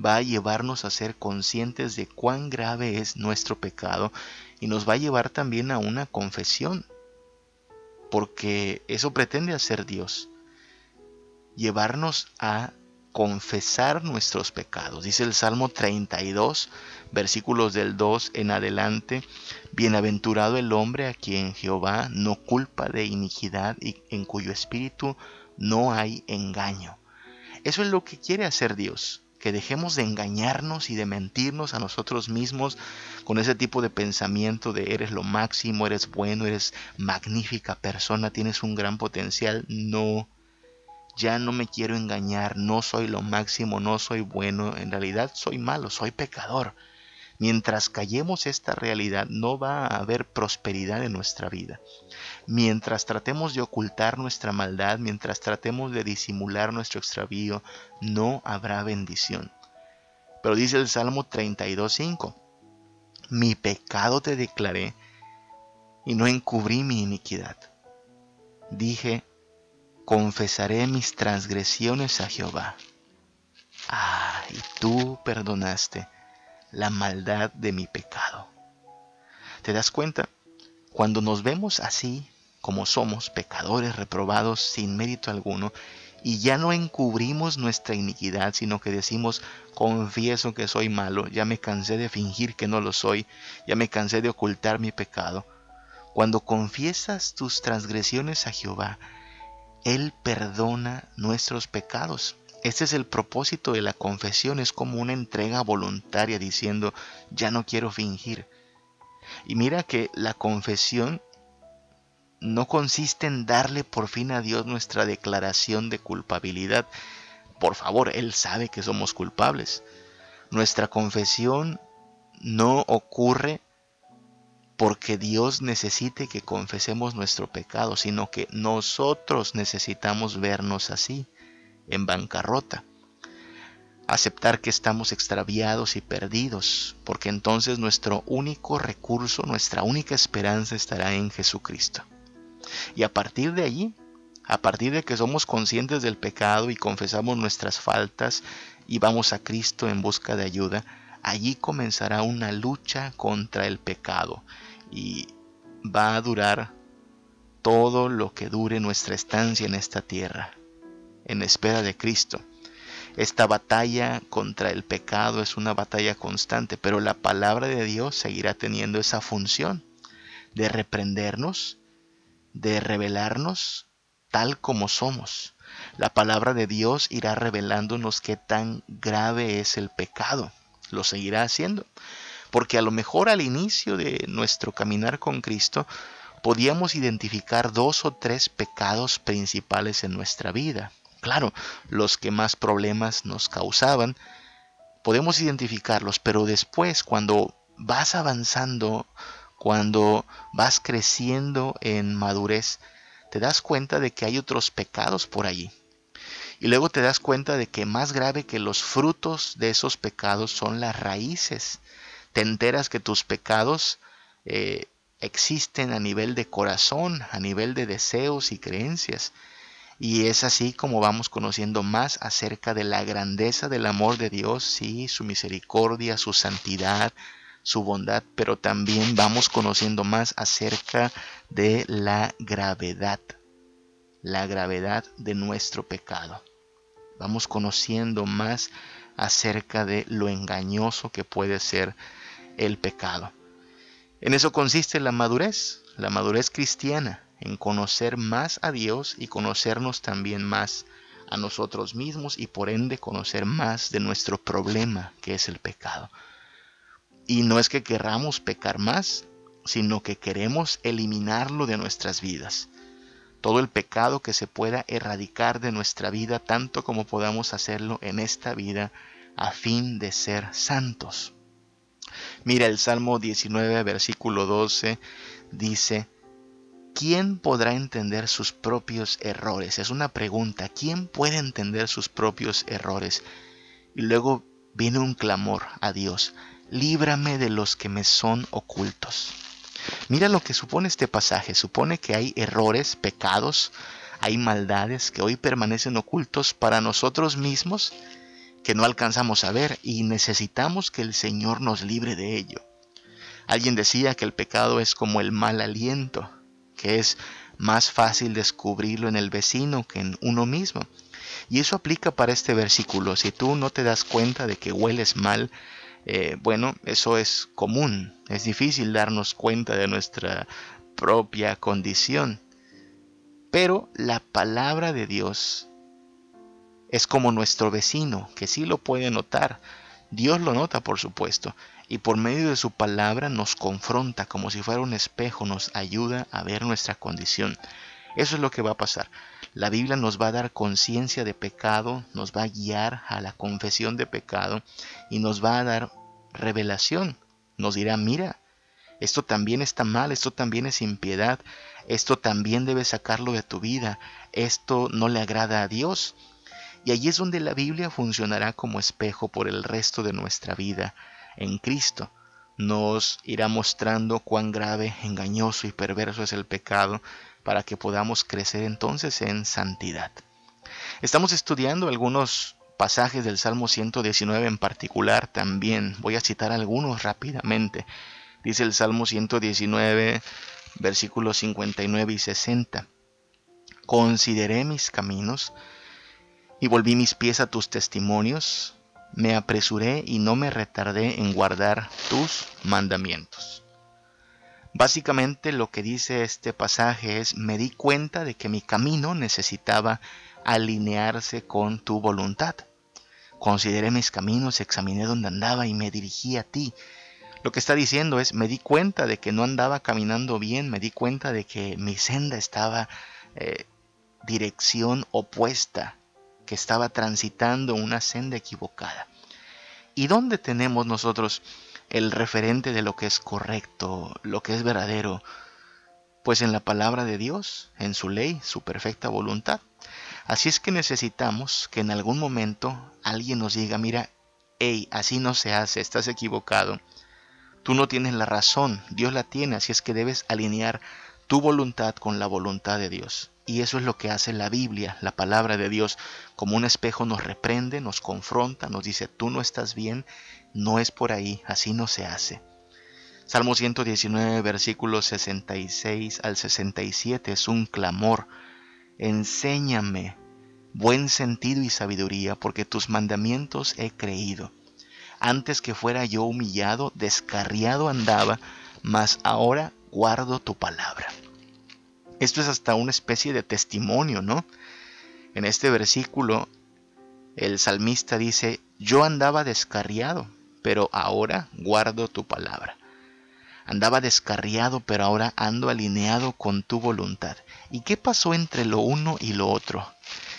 va a llevarnos a ser conscientes de cuán grave es nuestro pecado y nos va a llevar también a una confesión, porque eso pretende hacer Dios, llevarnos a confesar nuestros pecados. Dice el Salmo 32, versículos del 2 en adelante, Bienaventurado el hombre a quien Jehová no culpa de iniquidad y en cuyo espíritu no hay engaño. Eso es lo que quiere hacer Dios, que dejemos de engañarnos y de mentirnos a nosotros mismos con ese tipo de pensamiento de eres lo máximo, eres bueno, eres magnífica persona, tienes un gran potencial. No, ya no me quiero engañar, no soy lo máximo, no soy bueno, en realidad soy malo, soy pecador. Mientras callemos esta realidad no va a haber prosperidad en nuestra vida. Mientras tratemos de ocultar nuestra maldad, mientras tratemos de disimular nuestro extravío, no habrá bendición. Pero dice el Salmo 32.5, mi pecado te declaré y no encubrí mi iniquidad. Dije, confesaré mis transgresiones a Jehová. Ah, y tú perdonaste la maldad de mi pecado. ¿Te das cuenta? Cuando nos vemos así, como somos, pecadores reprobados sin mérito alguno, y ya no encubrimos nuestra iniquidad, sino que decimos, confieso que soy malo, ya me cansé de fingir que no lo soy, ya me cansé de ocultar mi pecado. Cuando confiesas tus transgresiones a Jehová, Él perdona nuestros pecados. Este es el propósito de la confesión, es como una entrega voluntaria diciendo, ya no quiero fingir. Y mira que la confesión no consiste en darle por fin a Dios nuestra declaración de culpabilidad. Por favor, Él sabe que somos culpables. Nuestra confesión no ocurre porque Dios necesite que confesemos nuestro pecado, sino que nosotros necesitamos vernos así en bancarrota. Aceptar que estamos extraviados y perdidos, porque entonces nuestro único recurso, nuestra única esperanza estará en Jesucristo. Y a partir de allí, a partir de que somos conscientes del pecado y confesamos nuestras faltas y vamos a Cristo en busca de ayuda, allí comenzará una lucha contra el pecado y va a durar todo lo que dure nuestra estancia en esta tierra en espera de Cristo. Esta batalla contra el pecado es una batalla constante, pero la palabra de Dios seguirá teniendo esa función de reprendernos, de revelarnos tal como somos. La palabra de Dios irá revelándonos qué tan grave es el pecado. Lo seguirá haciendo. Porque a lo mejor al inicio de nuestro caminar con Cristo podíamos identificar dos o tres pecados principales en nuestra vida claro, los que más problemas nos causaban, podemos identificarlos, pero después cuando vas avanzando, cuando vas creciendo en madurez, te das cuenta de que hay otros pecados por allí. Y luego te das cuenta de que más grave que los frutos de esos pecados son las raíces. Te enteras que tus pecados eh, existen a nivel de corazón, a nivel de deseos y creencias. Y es así como vamos conociendo más acerca de la grandeza del amor de Dios, sí, su misericordia, su santidad, su bondad, pero también vamos conociendo más acerca de la gravedad, la gravedad de nuestro pecado. Vamos conociendo más acerca de lo engañoso que puede ser el pecado. En eso consiste la madurez, la madurez cristiana, en conocer más a Dios y conocernos también más a nosotros mismos y por ende conocer más de nuestro problema que es el pecado. Y no es que querramos pecar más, sino que queremos eliminarlo de nuestras vidas. Todo el pecado que se pueda erradicar de nuestra vida tanto como podamos hacerlo en esta vida a fin de ser santos. Mira el Salmo 19, versículo 12, dice, ¿quién podrá entender sus propios errores? Es una pregunta, ¿quién puede entender sus propios errores? Y luego viene un clamor a Dios, líbrame de los que me son ocultos. Mira lo que supone este pasaje, supone que hay errores, pecados, hay maldades que hoy permanecen ocultos para nosotros mismos que no alcanzamos a ver y necesitamos que el Señor nos libre de ello. Alguien decía que el pecado es como el mal aliento, que es más fácil descubrirlo en el vecino que en uno mismo. Y eso aplica para este versículo. Si tú no te das cuenta de que hueles mal, eh, bueno, eso es común. Es difícil darnos cuenta de nuestra propia condición. Pero la palabra de Dios es como nuestro vecino, que sí lo puede notar. Dios lo nota, por supuesto, y por medio de su palabra nos confronta como si fuera un espejo, nos ayuda a ver nuestra condición. Eso es lo que va a pasar. La Biblia nos va a dar conciencia de pecado, nos va a guiar a la confesión de pecado y nos va a dar revelación. Nos dirá, mira, esto también está mal, esto también es impiedad, esto también debes sacarlo de tu vida, esto no le agrada a Dios. Y allí es donde la Biblia funcionará como espejo por el resto de nuestra vida en Cristo. Nos irá mostrando cuán grave, engañoso y perverso es el pecado para que podamos crecer entonces en santidad. Estamos estudiando algunos pasajes del Salmo 119 en particular también. Voy a citar algunos rápidamente. Dice el Salmo 119, versículos 59 y 60. Consideré mis caminos y volví mis pies a tus testimonios, me apresuré y no me retardé en guardar tus mandamientos. Básicamente lo que dice este pasaje es, me di cuenta de que mi camino necesitaba alinearse con tu voluntad. Consideré mis caminos, examiné dónde andaba y me dirigí a ti. Lo que está diciendo es, me di cuenta de que no andaba caminando bien, me di cuenta de que mi senda estaba eh, dirección opuesta estaba transitando una senda equivocada. ¿Y dónde tenemos nosotros el referente de lo que es correcto, lo que es verdadero? Pues en la palabra de Dios, en su ley, su perfecta voluntad. Así es que necesitamos que en algún momento alguien nos diga, mira, hey, así no se hace, estás equivocado. Tú no tienes la razón, Dios la tiene, así es que debes alinear tu voluntad con la voluntad de Dios. Y eso es lo que hace la Biblia, la palabra de Dios. Como un espejo nos reprende, nos confronta, nos dice, tú no estás bien, no es por ahí, así no se hace. Salmo 119, versículos 66 al 67 es un clamor. Enséñame buen sentido y sabiduría, porque tus mandamientos he creído. Antes que fuera yo humillado, descarriado andaba, mas ahora guardo tu palabra. Esto es hasta una especie de testimonio, ¿no? En este versículo el salmista dice, yo andaba descarriado, pero ahora guardo tu palabra. Andaba descarriado, pero ahora ando alineado con tu voluntad. ¿Y qué pasó entre lo uno y lo otro?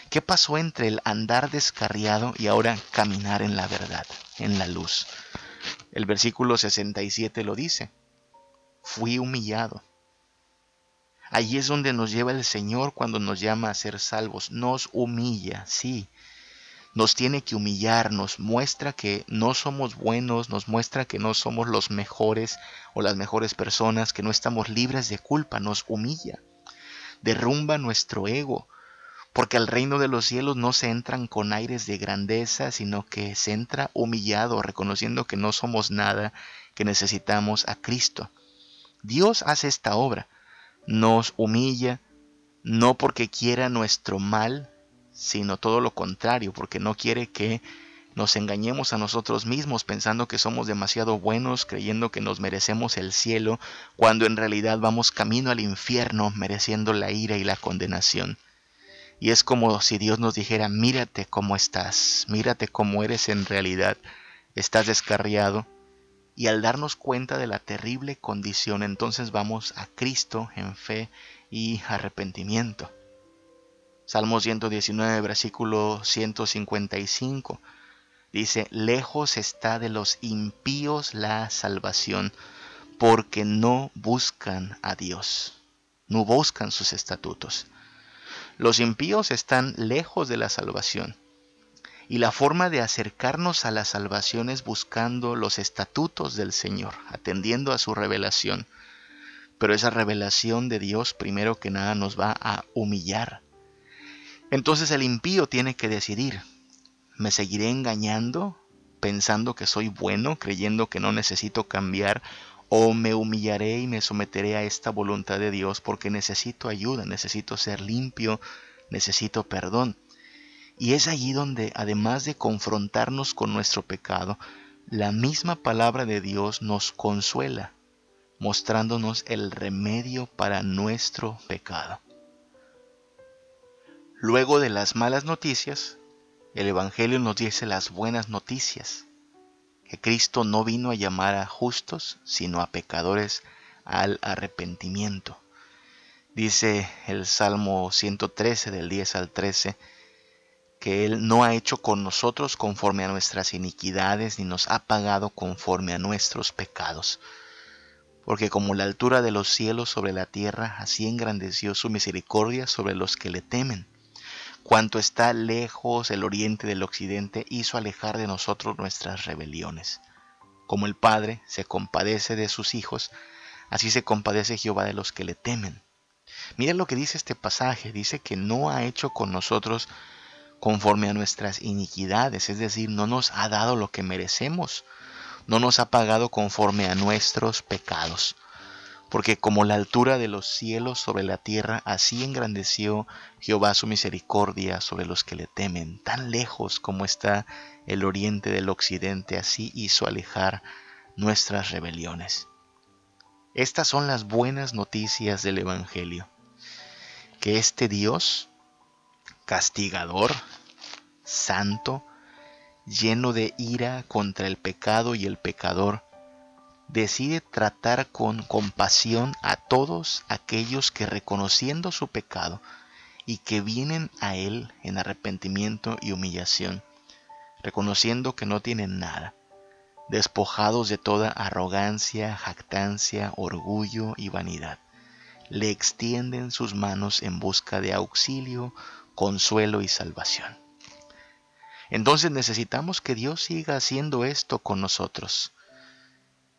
¿Qué pasó entre el andar descarriado y ahora caminar en la verdad, en la luz? El versículo 67 lo dice. Fui humillado, Allí es donde nos lleva el Señor cuando nos llama a ser salvos. Nos humilla, sí. Nos tiene que humillar, nos muestra que no somos buenos, nos muestra que no somos los mejores o las mejores personas, que no estamos libres de culpa, nos humilla. Derrumba nuestro ego, porque al reino de los cielos no se entran con aires de grandeza, sino que se entra humillado, reconociendo que no somos nada, que necesitamos a Cristo. Dios hace esta obra nos humilla, no porque quiera nuestro mal, sino todo lo contrario, porque no quiere que nos engañemos a nosotros mismos pensando que somos demasiado buenos, creyendo que nos merecemos el cielo, cuando en realidad vamos camino al infierno mereciendo la ira y la condenación. Y es como si Dios nos dijera, mírate cómo estás, mírate cómo eres en realidad, estás descarriado. Y al darnos cuenta de la terrible condición, entonces vamos a Cristo en fe y arrepentimiento. Salmos 119, versículo 155. Dice, lejos está de los impíos la salvación, porque no buscan a Dios, no buscan sus estatutos. Los impíos están lejos de la salvación. Y la forma de acercarnos a la salvación es buscando los estatutos del Señor, atendiendo a su revelación. Pero esa revelación de Dios primero que nada nos va a humillar. Entonces el impío tiene que decidir, ¿Me seguiré engañando, pensando que soy bueno, creyendo que no necesito cambiar? ¿O me humillaré y me someteré a esta voluntad de Dios porque necesito ayuda, necesito ser limpio, necesito perdón? Y es allí donde, además de confrontarnos con nuestro pecado, la misma palabra de Dios nos consuela, mostrándonos el remedio para nuestro pecado. Luego de las malas noticias, el Evangelio nos dice las buenas noticias, que Cristo no vino a llamar a justos, sino a pecadores al arrepentimiento. Dice el Salmo 113 del 10 al 13, que Él no ha hecho con nosotros conforme a nuestras iniquidades, ni nos ha pagado conforme a nuestros pecados. Porque como la altura de los cielos sobre la tierra, así engrandeció su misericordia sobre los que le temen Cuanto está lejos el oriente del occidente, hizo alejar de nosotros nuestras rebeliones. Como el Padre se compadece de sus hijos, así se compadece Jehová de los que le temen. Miren lo que dice este pasaje, dice que no ha hecho con nosotros conforme a nuestras iniquidades, es decir, no nos ha dado lo que merecemos, no nos ha pagado conforme a nuestros pecados porque como la altura de los cielos sobre la tierra, así engrandeció Jehová su misericordia sobre los que le temen. Tan lejos como está el oriente del occidente, así hizo alejar nuestras rebeliones. Estas son las buenas noticias del Evangelio, que este Dios, castigador, santo, lleno de ira contra el pecado y el pecador, decide tratar con compasión a todos aquellos que reconociendo su pecado y que vienen a Él en arrepentimiento y humillación, reconociendo que no tienen nada, despojados de toda arrogancia, jactancia, orgullo y vanidad, le extienden sus manos en busca de auxilio, consuelo y salvación. Entonces necesitamos que Dios siga haciendo esto con nosotros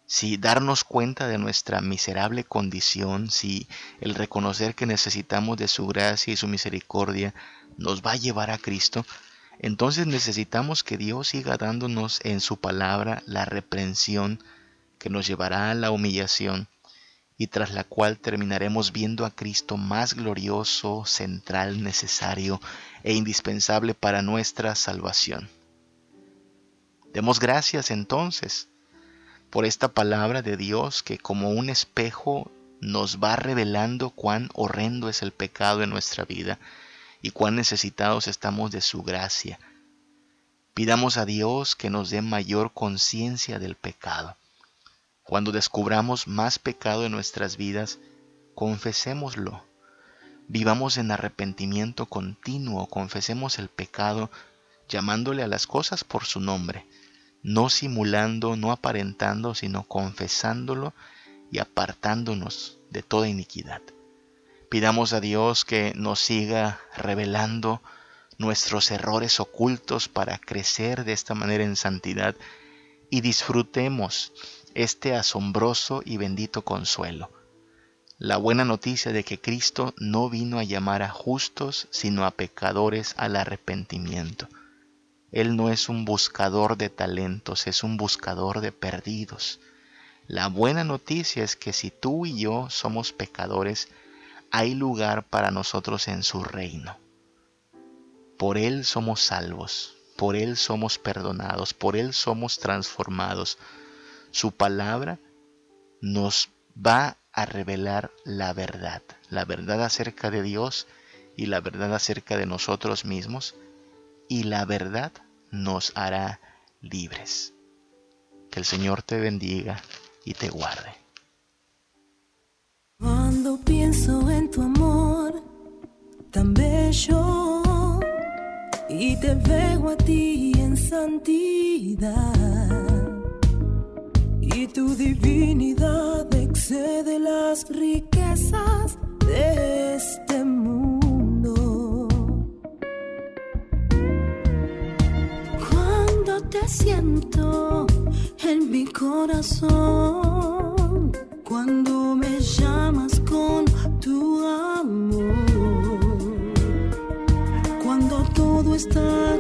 si darnos cuenta de nuestra miserable condición, si el reconocer que necesitamos de su gracia y su misericordia nos va a llevar a Cristo, entonces necesitamos que Dios siga dándonos en su palabra la reprensión que nos llevará a la humillación y tras la cual terminaremos viendo a Cristo más glorioso, central, necesario e indispensable para nuestra salvación. Demos gracias entonces por esta palabra de Dios que como un espejo nos va revelando cuán horrendo es el pecado en nuestra vida y cuán necesitados estamos de su gracia. Pidamos a Dios que nos dé mayor conciencia del pecado. Cuando descubramos más pecado en nuestras vidas, confesémoslo. Vivamos en arrepentimiento continuo, confesemos el pecado, llamándole a las cosas por su nombre no simulando, no aparentando, sino confesándolo y apartándonos de toda iniquidad. Pidamos a Dios que nos siga revelando nuestros errores ocultos para crecer de esta manera en santidad y disfrutemos este asombroso y bendito consuelo. La buena noticia de que Cristo no vino a llamar a justos, sino a pecadores al arrepentimiento. Él no es un buscador de talentos, es un buscador de perdidos. La buena noticia es que si tú y yo somos pecadores, hay lugar para nosotros en su reino. Por Él somos salvos, por Él somos perdonados, por Él somos transformados. Su palabra nos va a revelar la verdad, la verdad acerca de Dios y la verdad acerca de nosotros mismos, y la verdad nos hará libres. Que el Señor te bendiga y te guarde. Cuando pienso en tu amor tan bello y te veo a ti en santidad y tu divinidad excede las riquezas de este mundo. Cuando te siento en mi corazón, cuando me llamas con tu amor, cuando todo está